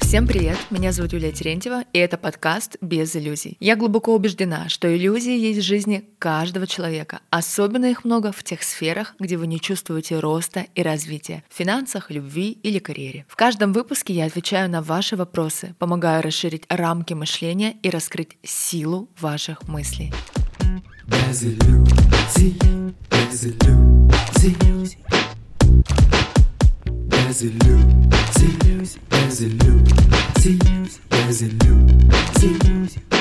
Всем привет, меня зовут Юлия Терентьева, и это подкаст «Без иллюзий». Я глубоко убеждена, что иллюзии есть в жизни каждого человека. Особенно их много в тех сферах, где вы не чувствуете роста и развития – в финансах, любви или карьере. В каждом выпуске я отвечаю на ваши вопросы, помогаю расширить рамки мышления и раскрыть силу ваших мыслей. Без иллюзий. Без иллюзий, без иллюзий, без иллюзий.